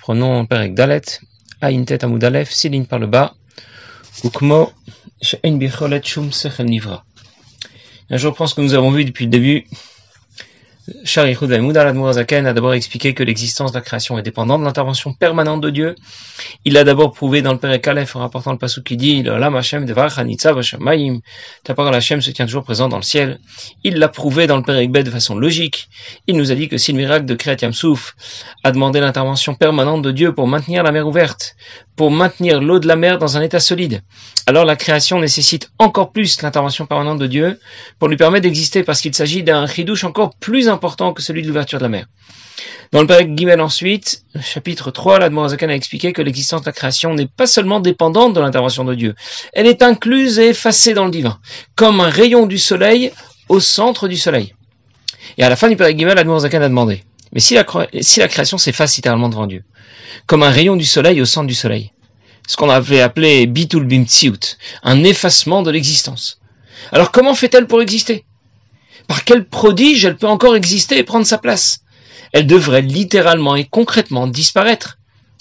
Prenons Perek Dalet, Aïn Tet Amoudalef, Siline par le bas, Ukmo, She'en Bicholet Shum Sechel Nivra. Je pense que nous avons vu depuis le début Sharichud Zaken a d'abord expliqué que l'existence de la création est dépendante de l'intervention permanente de Dieu. Il a d'abord prouvé dans le Père Aleph en rapportant le passage qui dit La parole Hashem se tient toujours présent dans le ciel. Il l'a prouvé dans le Père Bet de façon logique. Il nous a dit que si le miracle de Kriyat Yamsouf a demandé l'intervention permanente de Dieu pour maintenir la mer ouverte, pour maintenir l'eau de la mer dans un état solide, alors la création nécessite encore plus l'intervention permanente de Dieu pour lui permettre d'exister parce qu'il s'agit d'un chidouche encore plus important que celui de l'ouverture de la mer. Dans le Père Guimel ensuite, chapitre 3, l'Admorazakan a expliqué que l'existence de la création n'est pas seulement dépendante de l'intervention de Dieu, elle est incluse et effacée dans le divin, comme un rayon du soleil au centre du soleil. Et à la fin du Père Guimel, l'Admorazakan a demandé, mais si la, si la création s'efface littéralement devant Dieu, comme un rayon du soleil au centre du soleil, ce qu'on avait appelé bitul bimtsiut, un effacement de l'existence. Alors comment fait-elle pour exister? Par quel prodige elle peut encore exister et prendre sa place? Elle devrait littéralement et concrètement disparaître.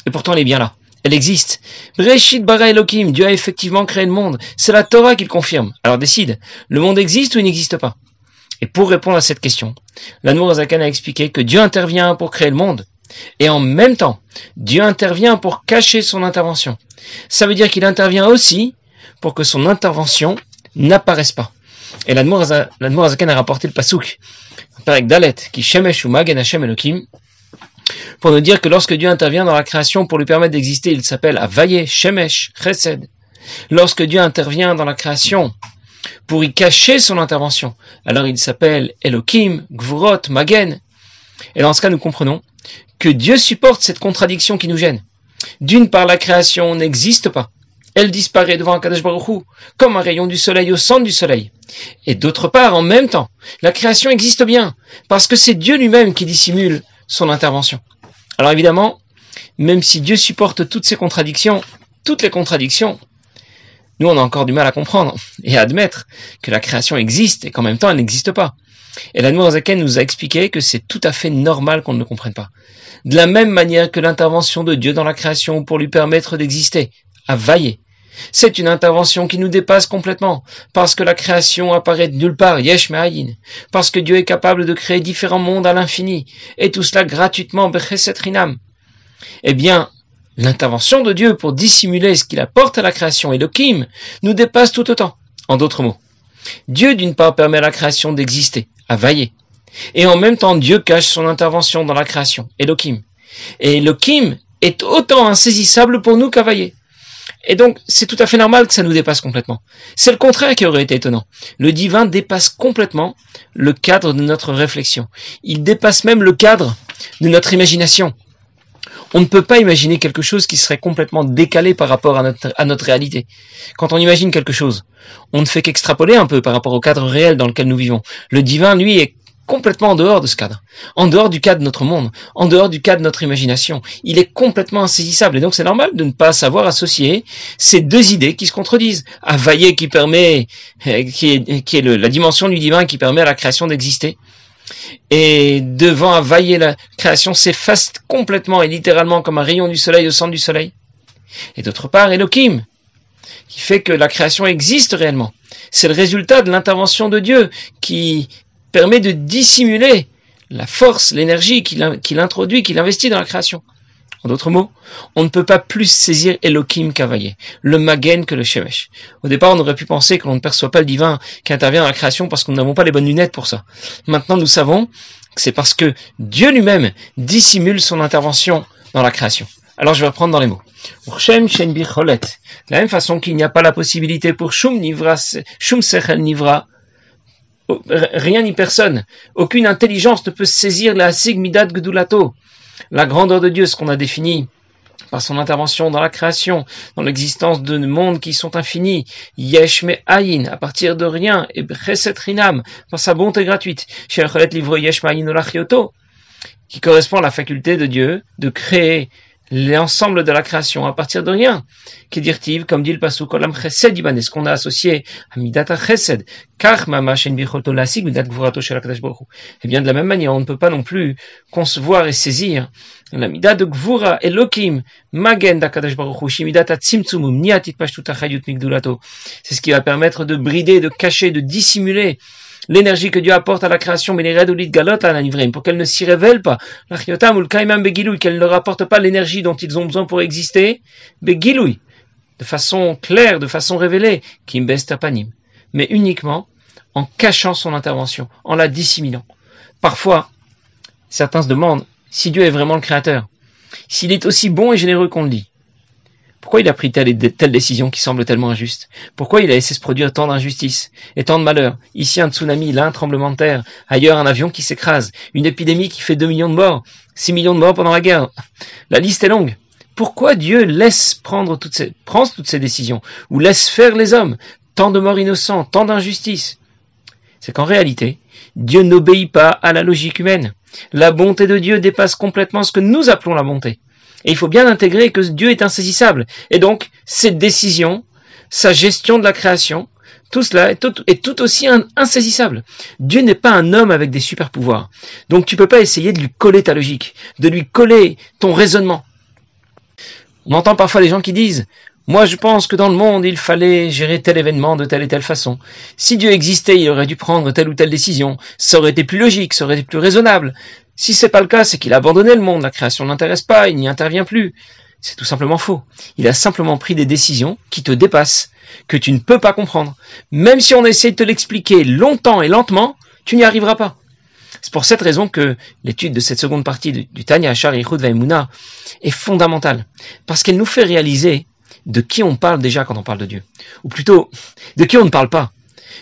Et pourtant elle est bien là. Elle existe. Breshit bara Elohim, Dieu a effectivement créé le monde. C'est la Torah qui le confirme. Alors décide, le monde existe ou il n'existe pas? Et pour répondre à cette question, l'Anmour Zakan a expliqué que Dieu intervient pour créer le monde. Et en même temps, Dieu intervient pour cacher son intervention. Ça veut dire qu'il intervient aussi pour que son intervention n'apparaisse pas. Et l'Admorazakan a rapporté le pasouk, avec Dalet, qui Shemesh ou Magen Hashem Elohim, pour nous dire que lorsque Dieu intervient dans la création pour lui permettre d'exister, il s'appelle Avaye Shemesh Chesed. Lorsque Dieu intervient dans la création pour y cacher son intervention, alors il s'appelle Elohim, Gvurot, Magen. Et dans ce cas, nous comprenons que Dieu supporte cette contradiction qui nous gêne. D'une part, la création n'existe pas. Elle disparaît devant Kadesh Baruch comme un rayon du soleil au centre du soleil. Et d'autre part, en même temps, la création existe bien, parce que c'est Dieu lui-même qui dissimule son intervention. Alors évidemment, même si Dieu supporte toutes ces contradictions, toutes les contradictions, nous on a encore du mal à comprendre et à admettre que la création existe et qu'en même temps elle n'existe pas. Et la Zaken nous a expliqué que c'est tout à fait normal qu'on ne le comprenne pas. De la même manière que l'intervention de Dieu dans la création pour lui permettre d'exister, à vailler. C'est une intervention qui nous dépasse complètement, parce que la création apparaît de nulle part, yesh me'ayin, parce que Dieu est capable de créer différents mondes à l'infini, et tout cela gratuitement, rinam. Eh bien, l'intervention de Dieu pour dissimuler ce qu'il apporte à la création, et nous dépasse tout autant. En d'autres mots, Dieu d'une part permet à la création d'exister, à vailler. Et en même temps, Dieu cache son intervention dans la création, Elohim. Et Elohim est autant insaisissable pour nous qu'à vailler. Et donc, c'est tout à fait normal que ça nous dépasse complètement. C'est le contraire qui aurait été étonnant. Le divin dépasse complètement le cadre de notre réflexion. Il dépasse même le cadre de notre imagination. On ne peut pas imaginer quelque chose qui serait complètement décalé par rapport à notre, réalité. Quand on imagine quelque chose, on ne fait qu'extrapoler un peu par rapport au cadre réel dans lequel nous vivons. Le divin, lui, est complètement en dehors de ce cadre, en dehors du cadre de notre monde, en dehors du cadre de notre imagination. Il est complètement insaisissable et donc c'est normal de ne pas savoir associer ces deux idées qui se contredisent. Availlé qui permet, euh, qui est, qui est la dimension du divin qui permet à la création d'exister. Et devant Availlé, la création s'efface complètement et littéralement comme un rayon du soleil au centre du soleil. Et d'autre part, Elohim, qui fait que la création existe réellement. C'est le résultat de l'intervention de Dieu qui permet de dissimuler la force, l'énergie qu'il introduit, qu'il investit dans la création. En d'autres mots, on ne peut pas plus saisir Elohim qu'Availlé, le Magen que le Shemesh. Au départ, on aurait pu penser que l'on ne perçoit pas le divin qui intervient dans la création parce que nous n'avons pas les bonnes lunettes pour ça. Maintenant, nous savons que c'est parce que Dieu lui-même dissimule son intervention dans la création. Alors je vais reprendre dans les mots. De la même façon qu'il n'y a pas la possibilité pour Shum Nivra, Shum Sechel Nivra, rien ni personne, aucune intelligence ne peut saisir la Sigmidat Gdulato, la grandeur de Dieu, ce qu'on a défini par son intervention dans la création, dans l'existence de mondes qui sont infinis, yesh me à partir de rien, et breset rinam, par sa bonté gratuite, livre yesh qui correspond à la faculté de Dieu de créer l'ensemble de la création à partir de rien. Qui dire comme dit le pasuk Olam Chesed Iban, ce qu'on a associé à Midata Chesed, car Mamash Bichoto Lasik Midat Gvurato Shalakadash Baruch Eh bien, de la même manière, on ne peut pas non plus concevoir et saisir la Midat de Gvura Elokim Magen Dakadash Baruch Shimidata Tzimtzumum Niatit Pashtuta Chayut Migdulato. C'est ce qui va permettre de brider, de cacher, de dissimuler l'énergie que Dieu apporte à la création, pour qu'elle ne s'y révèle pas, qu'elle ne leur apporte pas l'énergie dont ils ont besoin pour exister, de façon claire, de façon révélée, mais uniquement en cachant son intervention, en la dissimulant. Parfois, certains se demandent si Dieu est vraiment le créateur, s'il est aussi bon et généreux qu'on le dit. Pourquoi il a pris telle et telle décision qui semble tellement injuste? Pourquoi il a laissé se produire tant d'injustices et tant de malheurs? Ici un tsunami, là un tremblement de terre, ailleurs un avion qui s'écrase, une épidémie qui fait 2 millions de morts, 6 millions de morts pendant la guerre. La liste est longue. Pourquoi Dieu laisse prendre toutes ces, prend toutes ces décisions? Ou laisse faire les hommes? Tant de morts innocents, tant d'injustices. C'est qu'en réalité, Dieu n'obéit pas à la logique humaine. La bonté de Dieu dépasse complètement ce que nous appelons la bonté. Et il faut bien intégrer que Dieu est insaisissable. Et donc, ses décisions, sa gestion de la création, tout cela est tout, aussi insaisissable. Dieu n'est pas un homme avec des super pouvoirs. Donc tu peux pas essayer de lui coller ta logique, de lui coller ton raisonnement. On entend parfois des gens qui disent moi, je pense que dans le monde, il fallait gérer tel événement de telle et telle façon. Si Dieu existait, il aurait dû prendre telle ou telle décision. Ça aurait été plus logique, ça aurait été plus raisonnable. Si c'est pas le cas, c'est qu'il a abandonné le monde, la création ne l'intéresse pas, il n'y intervient plus. C'est tout simplement faux. Il a simplement pris des décisions qui te dépassent, que tu ne peux pas comprendre. Même si on essaie de te l'expliquer longtemps et lentement, tu n'y arriveras pas. C'est pour cette raison que l'étude de cette seconde partie du, Tanya Achar Vaimuna est fondamentale. Parce qu'elle nous fait réaliser de qui on parle déjà quand on parle de Dieu? Ou plutôt, de qui on ne parle pas?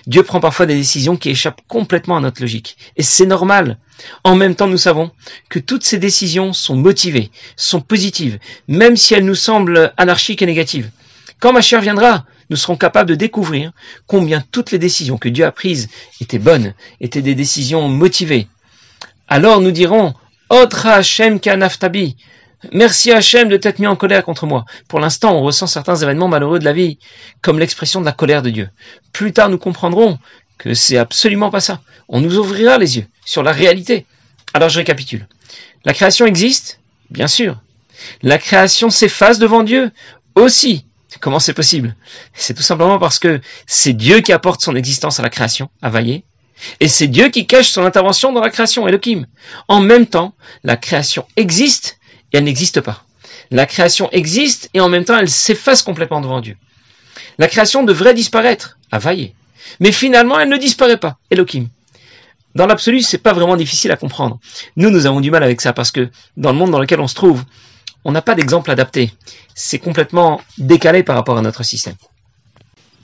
Dieu prend parfois des décisions qui échappent complètement à notre logique. Et c'est normal. En même temps, nous savons que toutes ces décisions sont motivées, sont positives, même si elles nous semblent anarchiques et négatives. Quand ma chère viendra, nous serons capables de découvrir combien toutes les décisions que Dieu a prises étaient bonnes, étaient des décisions motivées. Alors nous dirons, Otra Hashem Kanaftabi, Merci Hachem de t'être mis en colère contre moi. Pour l'instant, on ressent certains événements malheureux de la vie comme l'expression de la colère de Dieu. Plus tard, nous comprendrons que c'est absolument pas ça. On nous ouvrira les yeux sur la réalité. Alors je récapitule. La création existe Bien sûr. La création s'efface devant Dieu Aussi. Comment c'est possible? C'est tout simplement parce que c'est Dieu qui apporte son existence à la création, à Vaillé, et c'est Dieu qui cache son intervention dans la création, Elohim. En même temps, la création existe elle n'existe pas. La création existe et en même temps elle s'efface complètement devant Dieu. La création devrait disparaître, à vailler. Mais finalement, elle ne disparaît pas, Elohim. Dans l'absolu, c'est pas vraiment difficile à comprendre. Nous, nous avons du mal avec ça parce que dans le monde dans lequel on se trouve, on n'a pas d'exemple adapté. C'est complètement décalé par rapport à notre système.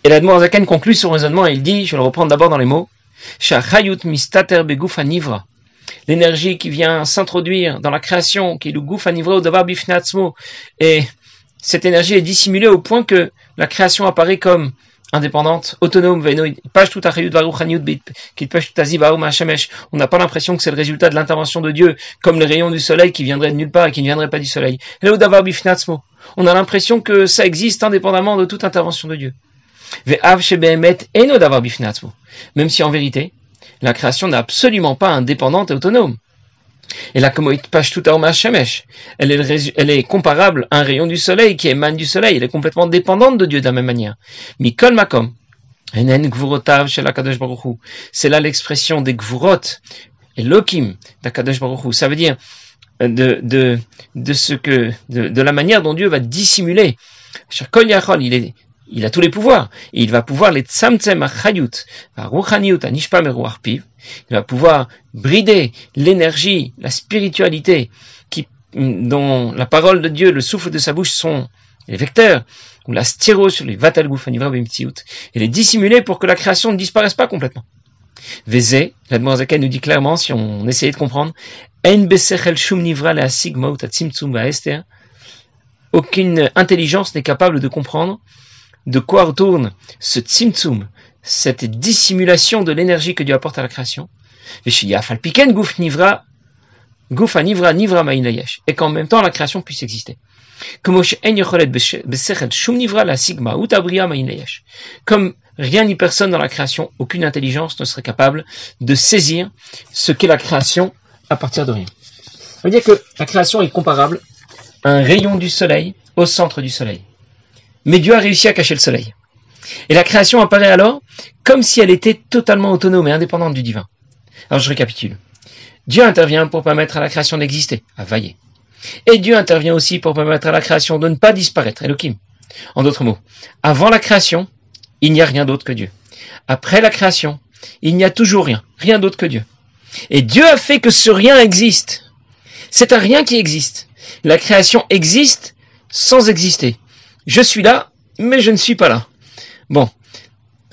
Et l'Admor Zaken conclut son raisonnement et il dit, je vais le reprendre d'abord dans les mots, l'énergie qui vient s'introduire dans la création, qui est le gouffre au davar bifnatzmo, et cette énergie est dissimulée au point que la création apparaît comme indépendante, autonome, on n'a pas l'impression que c'est le résultat de l'intervention de Dieu, comme les rayons du soleil qui viendraient de nulle part et qui ne viendraient pas du soleil. On a l'impression que ça existe indépendamment de toute intervention de Dieu. Même si en vérité, la création n'est absolument pas indépendante et autonome. Et la Shemesh, elle est, elle est comparable à un rayon du soleil qui émane du soleil. Elle est complètement dépendante de Dieu de la même manière. Mikol Makom. C'est là l'expression des gvurot, et lokim d'Akadosh Baruch Ça veut dire de, de, de ce que, de la manière dont Dieu va dissimuler. Il est il a tous les pouvoirs. Et il va pouvoir les tsamtsem achayut, anishpa piv. Il va pouvoir brider l'énergie, la spiritualité, dont la parole de Dieu, le souffle de sa bouche sont les vecteurs, ou la styro sur les vatal et les dissimuler pour que la création ne disparaisse pas complètement. Vézé, la nous dit clairement, si on essayait de comprendre, aucune intelligence n'est capable de comprendre de quoi retourne ce tzimtzum, cette dissimulation de l'énergie que Dieu apporte à la création. Et qu'en même temps la création puisse exister. Comme rien ni personne dans la création, aucune intelligence ne serait capable de saisir ce qu'est la création à partir de rien. Ça veut dire que la création est comparable à un rayon du soleil au centre du soleil. Mais Dieu a réussi à cacher le soleil. Et la création apparaît alors comme si elle était totalement autonome et indépendante du divin. Alors je récapitule. Dieu intervient pour permettre à la création d'exister, à vailler. Et Dieu intervient aussi pour permettre à la création de ne pas disparaître, Elohim. En d'autres mots, avant la création, il n'y a rien d'autre que Dieu. Après la création, il n'y a toujours rien, rien d'autre que Dieu. Et Dieu a fait que ce rien existe. C'est un rien qui existe. La création existe sans exister. Je suis là, mais je ne suis pas là. Bon,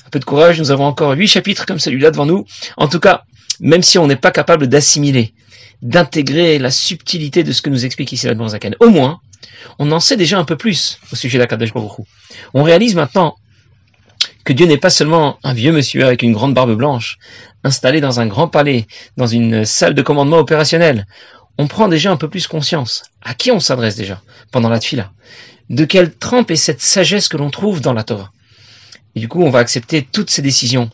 un peu de courage, nous avons encore huit chapitres comme celui-là devant nous. En tout cas, même si on n'est pas capable d'assimiler d'intégrer la subtilité de ce que nous explique ici la Zaken. Au moins, on en sait déjà un peu plus au sujet d'Akadosh Baruch On réalise maintenant que Dieu n'est pas seulement un vieux monsieur avec une grande barbe blanche, installé dans un grand palais, dans une salle de commandement opérationnel. On prend déjà un peu plus conscience. À qui on s'adresse déjà pendant la tfila? De quelle trempe est cette sagesse que l'on trouve dans la Torah? Et du coup, on va accepter toutes ces décisions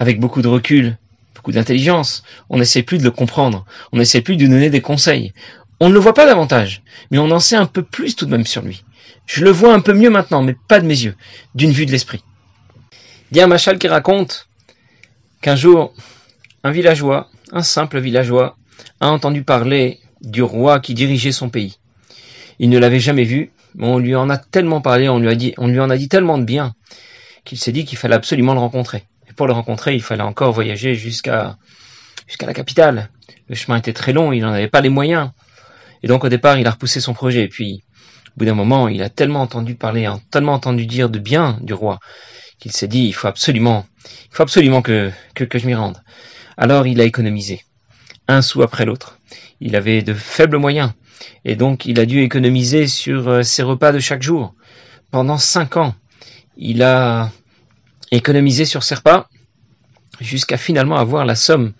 avec beaucoup de recul, beaucoup d'intelligence. On n'essaie plus de le comprendre. On n'essaie plus de lui donner des conseils. On ne le voit pas davantage, mais on en sait un peu plus tout de même sur lui. Je le vois un peu mieux maintenant, mais pas de mes yeux, d'une vue de l'esprit. Il y a un machal qui raconte qu'un jour, un villageois, un simple villageois, a entendu parler du roi qui dirigeait son pays. Il ne l'avait jamais vu, mais on lui en a tellement parlé, on lui, a dit, on lui en a dit tellement de bien, qu'il s'est dit qu'il fallait absolument le rencontrer pour le rencontrer, il fallait encore voyager jusqu'à la capitale. Le chemin était très long, il n'en avait pas les moyens. Et donc au départ, il a repoussé son projet. Et puis, au bout d'un moment, il a tellement entendu parler, tellement entendu dire de bien du roi, qu'il s'est dit, il faut absolument, il faut absolument que, que, que je m'y rende. Alors il a économisé, un sou après l'autre. Il avait de faibles moyens, et donc il a dû économiser sur euh, ses repas de chaque jour. Pendant cinq ans, il a économiser sur ses repas jusqu'à finalement avoir la somme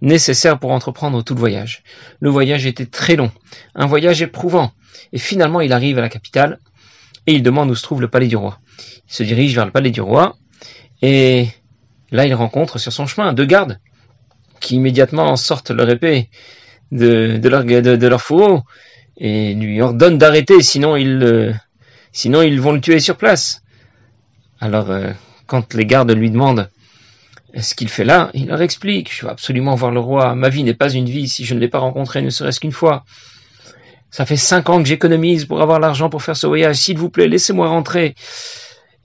nécessaire pour entreprendre tout le voyage. Le voyage était très long, un voyage éprouvant, et finalement il arrive à la capitale et il demande où se trouve le palais du roi. Il se dirige vers le palais du roi et là il rencontre sur son chemin deux gardes qui immédiatement sortent leur épée de, leur, de, leur fourreau et lui ordonnent d'arrêter, sinon ils, euh, sinon ils vont le tuer sur place. Alors, euh, quand les gardes lui demandent ce qu'il fait là, il leur explique, je veux absolument voir le roi, ma vie n'est pas une vie si je ne l'ai pas rencontré ne serait-ce qu'une fois. Ça fait cinq ans que j'économise pour avoir l'argent pour faire ce voyage, s'il vous plaît, laissez-moi rentrer.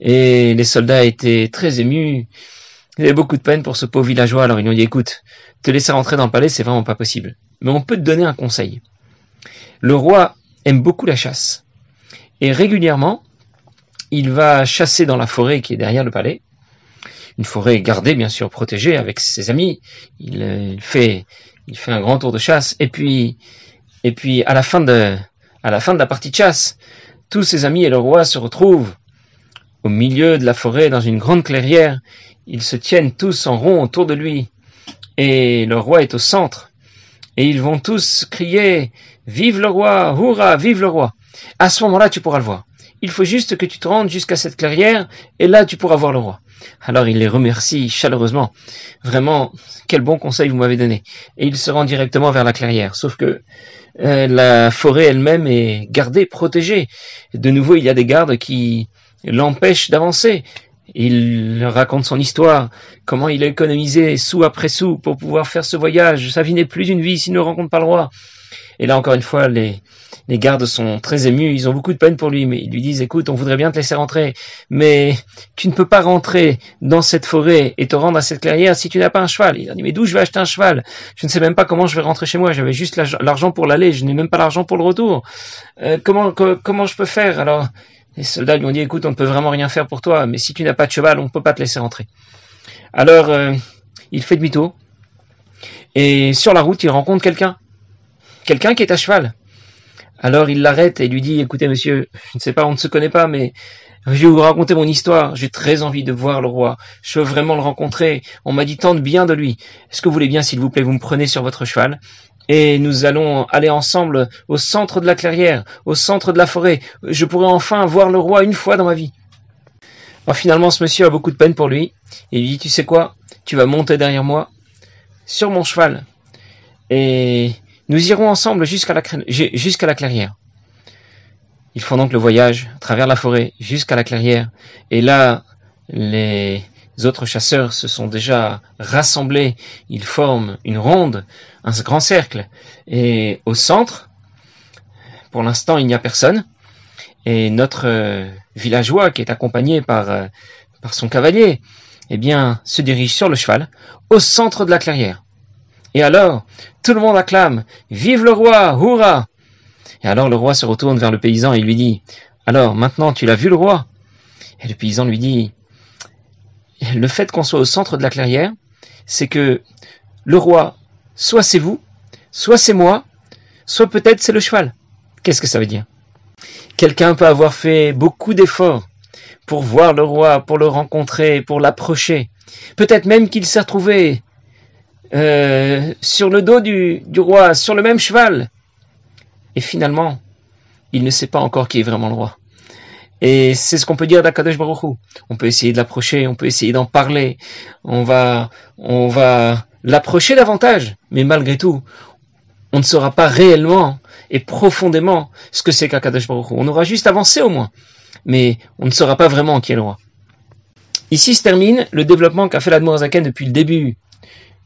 Et les soldats étaient très émus, ils avaient beaucoup de peine pour ce pauvre villageois, alors ils lui ont dit, écoute, te laisser rentrer dans le palais, c'est vraiment pas possible. Mais on peut te donner un conseil. Le roi aime beaucoup la chasse. Et régulièrement, il va chasser dans la forêt qui est derrière le palais, une forêt gardée, bien sûr, protégée avec ses amis. Il, fait, il fait un grand tour de chasse, et puis, et puis à la fin de, à la fin de la partie de chasse, tous ses amis et le roi se retrouvent au milieu de la forêt dans une grande clairière. Ils se tiennent tous en rond autour de lui, et le roi est au centre. Et ils vont tous crier Vive le roi, hurrah, vive le roi. À ce moment-là, tu pourras le voir. Il faut juste que tu te rendes jusqu'à cette clairière, et là tu pourras voir le roi. Alors il les remercie chaleureusement. Vraiment, quel bon conseil vous m'avez donné. Et il se rend directement vers la clairière. Sauf que euh, la forêt elle-même est gardée, protégée. De nouveau, il y a des gardes qui l'empêchent d'avancer. Il raconte son histoire, comment il a économisé sou après sou pour pouvoir faire ce voyage. Sa vie n'est plus une vie s'il ne rencontre pas le roi. Et là, encore une fois, les, les gardes sont très émus, ils ont beaucoup de peine pour lui, mais ils lui disent, écoute, on voudrait bien te laisser rentrer, mais tu ne peux pas rentrer dans cette forêt et te rendre à cette clairière si tu n'as pas un cheval. Il a dit, mais d'où je vais acheter un cheval? Je ne sais même pas comment je vais rentrer chez moi, j'avais juste l'argent pour l'aller, je n'ai même pas l'argent pour le retour. Euh, comment, comment je peux faire? Alors, les soldats lui ont dit, écoute, on ne peut vraiment rien faire pour toi, mais si tu n'as pas de cheval, on ne peut pas te laisser rentrer. Alors, euh, il fait demi-tour, et sur la route, il rencontre quelqu'un. Quelqu'un qui est à cheval. Alors il l'arrête et lui dit, écoutez monsieur, je ne sais pas, on ne se connaît pas, mais je vais vous raconter mon histoire. J'ai très envie de voir le roi. Je veux vraiment le rencontrer. On m'a dit tant de bien de lui. Est-ce que vous voulez bien, s'il vous plaît, vous me prenez sur votre cheval? Et nous allons aller ensemble au centre de la clairière, au centre de la forêt. Je pourrai enfin voir le roi une fois dans ma vie. Alors finalement, ce monsieur a beaucoup de peine pour lui. Et il dit, tu sais quoi? Tu vas monter derrière moi, sur mon cheval, et nous irons ensemble jusqu'à la, jusqu'à la clairière. Ils font donc le voyage à travers la forêt jusqu'à la clairière. Et là, les autres chasseurs se sont déjà rassemblés. Ils forment une ronde, un grand cercle. Et au centre, pour l'instant, il n'y a personne. Et notre euh, villageois, qui est accompagné par, euh, par son cavalier, eh bien, se dirige sur le cheval, au centre de la clairière. Et alors, tout le monde acclame Vive le roi Hurrah Et alors le roi se retourne vers le paysan et lui dit Alors, maintenant, tu l'as vu le roi? Et le paysan lui dit Le fait qu'on soit au centre de la clairière, c'est que le roi, soit c'est vous, soit c'est moi, soit peut-être c'est le cheval. Qu'est-ce que ça veut dire? Quelqu'un peut avoir fait beaucoup d'efforts pour voir le roi, pour le rencontrer, pour l'approcher. Peut-être même qu'il s'est retrouvé euh, sur le dos du, roi, sur le même cheval. Et finalement, il ne sait pas encore qui est vraiment le roi. Et c'est ce qu'on peut dire d'Akadosh Baruch On peut essayer de l'approcher, on peut essayer d'en parler, on va, on va l'approcher davantage, mais malgré tout, on ne saura pas réellement et profondément ce que c'est qu'Akadosh Baruch On aura juste avancé au moins, mais on ne saura pas vraiment qui est le roi. Ici se termine le développement qu'a fait l'Admorazaken depuis le début.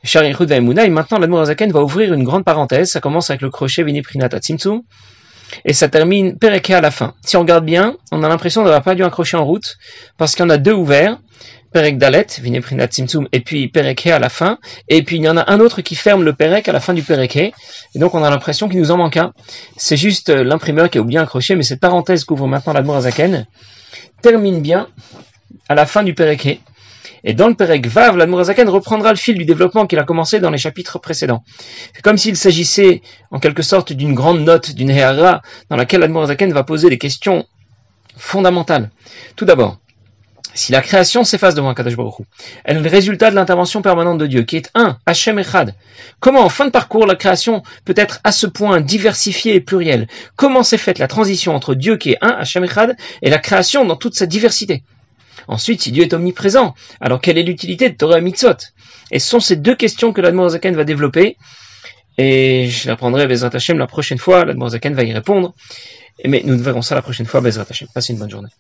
Sharichud et maintenant l'Admorazaken va ouvrir une grande parenthèse, ça commence avec le crochet Viniprinata Tzimtzum, et ça termine Pereke à la fin. Si on regarde bien, on a l'impression d'avoir pas dû un crochet en route, parce qu'il y en a deux ouverts, Perek Dalet, Vineprinat Tzimtzum, et puis Pereke à la fin, et puis il y en a un autre qui ferme le Perek à la fin du Pereke, et donc on a l'impression qu'il nous en manque un. C'est juste euh, l'imprimeur qui a oublié un crochet, mais cette parenthèse qu'ouvre maintenant l'Admorazaken termine bien à la fin du Pereke. Et dans le Perek Vav, l'Admorazaken reprendra le fil du développement qu'il a commencé dans les chapitres précédents. C'est comme s'il s'agissait en quelque sorte d'une grande note, d'une Héara, dans laquelle l'Admorazaken va poser des questions fondamentales. Tout d'abord, si la création s'efface devant Kadosh Baruch elle est le résultat de l'intervention permanente de Dieu, qui est un, Hachem Echad. Comment, en fin de parcours, la création peut être à ce point diversifiée et plurielle? Comment s'est faite la transition entre Dieu qui est un, Hachem Echad, et la création dans toute sa diversité? Ensuite, si Dieu est omniprésent, alors quelle est l'utilité de Torah et Et ce sont ces deux questions que l'Admorazaken va développer. Et je la prendrai Bezrat Hashem la prochaine fois. L'Admorazaken va y répondre. Mais nous verrons ça la prochaine fois, Bezrat Hashem. Passez une bonne journée.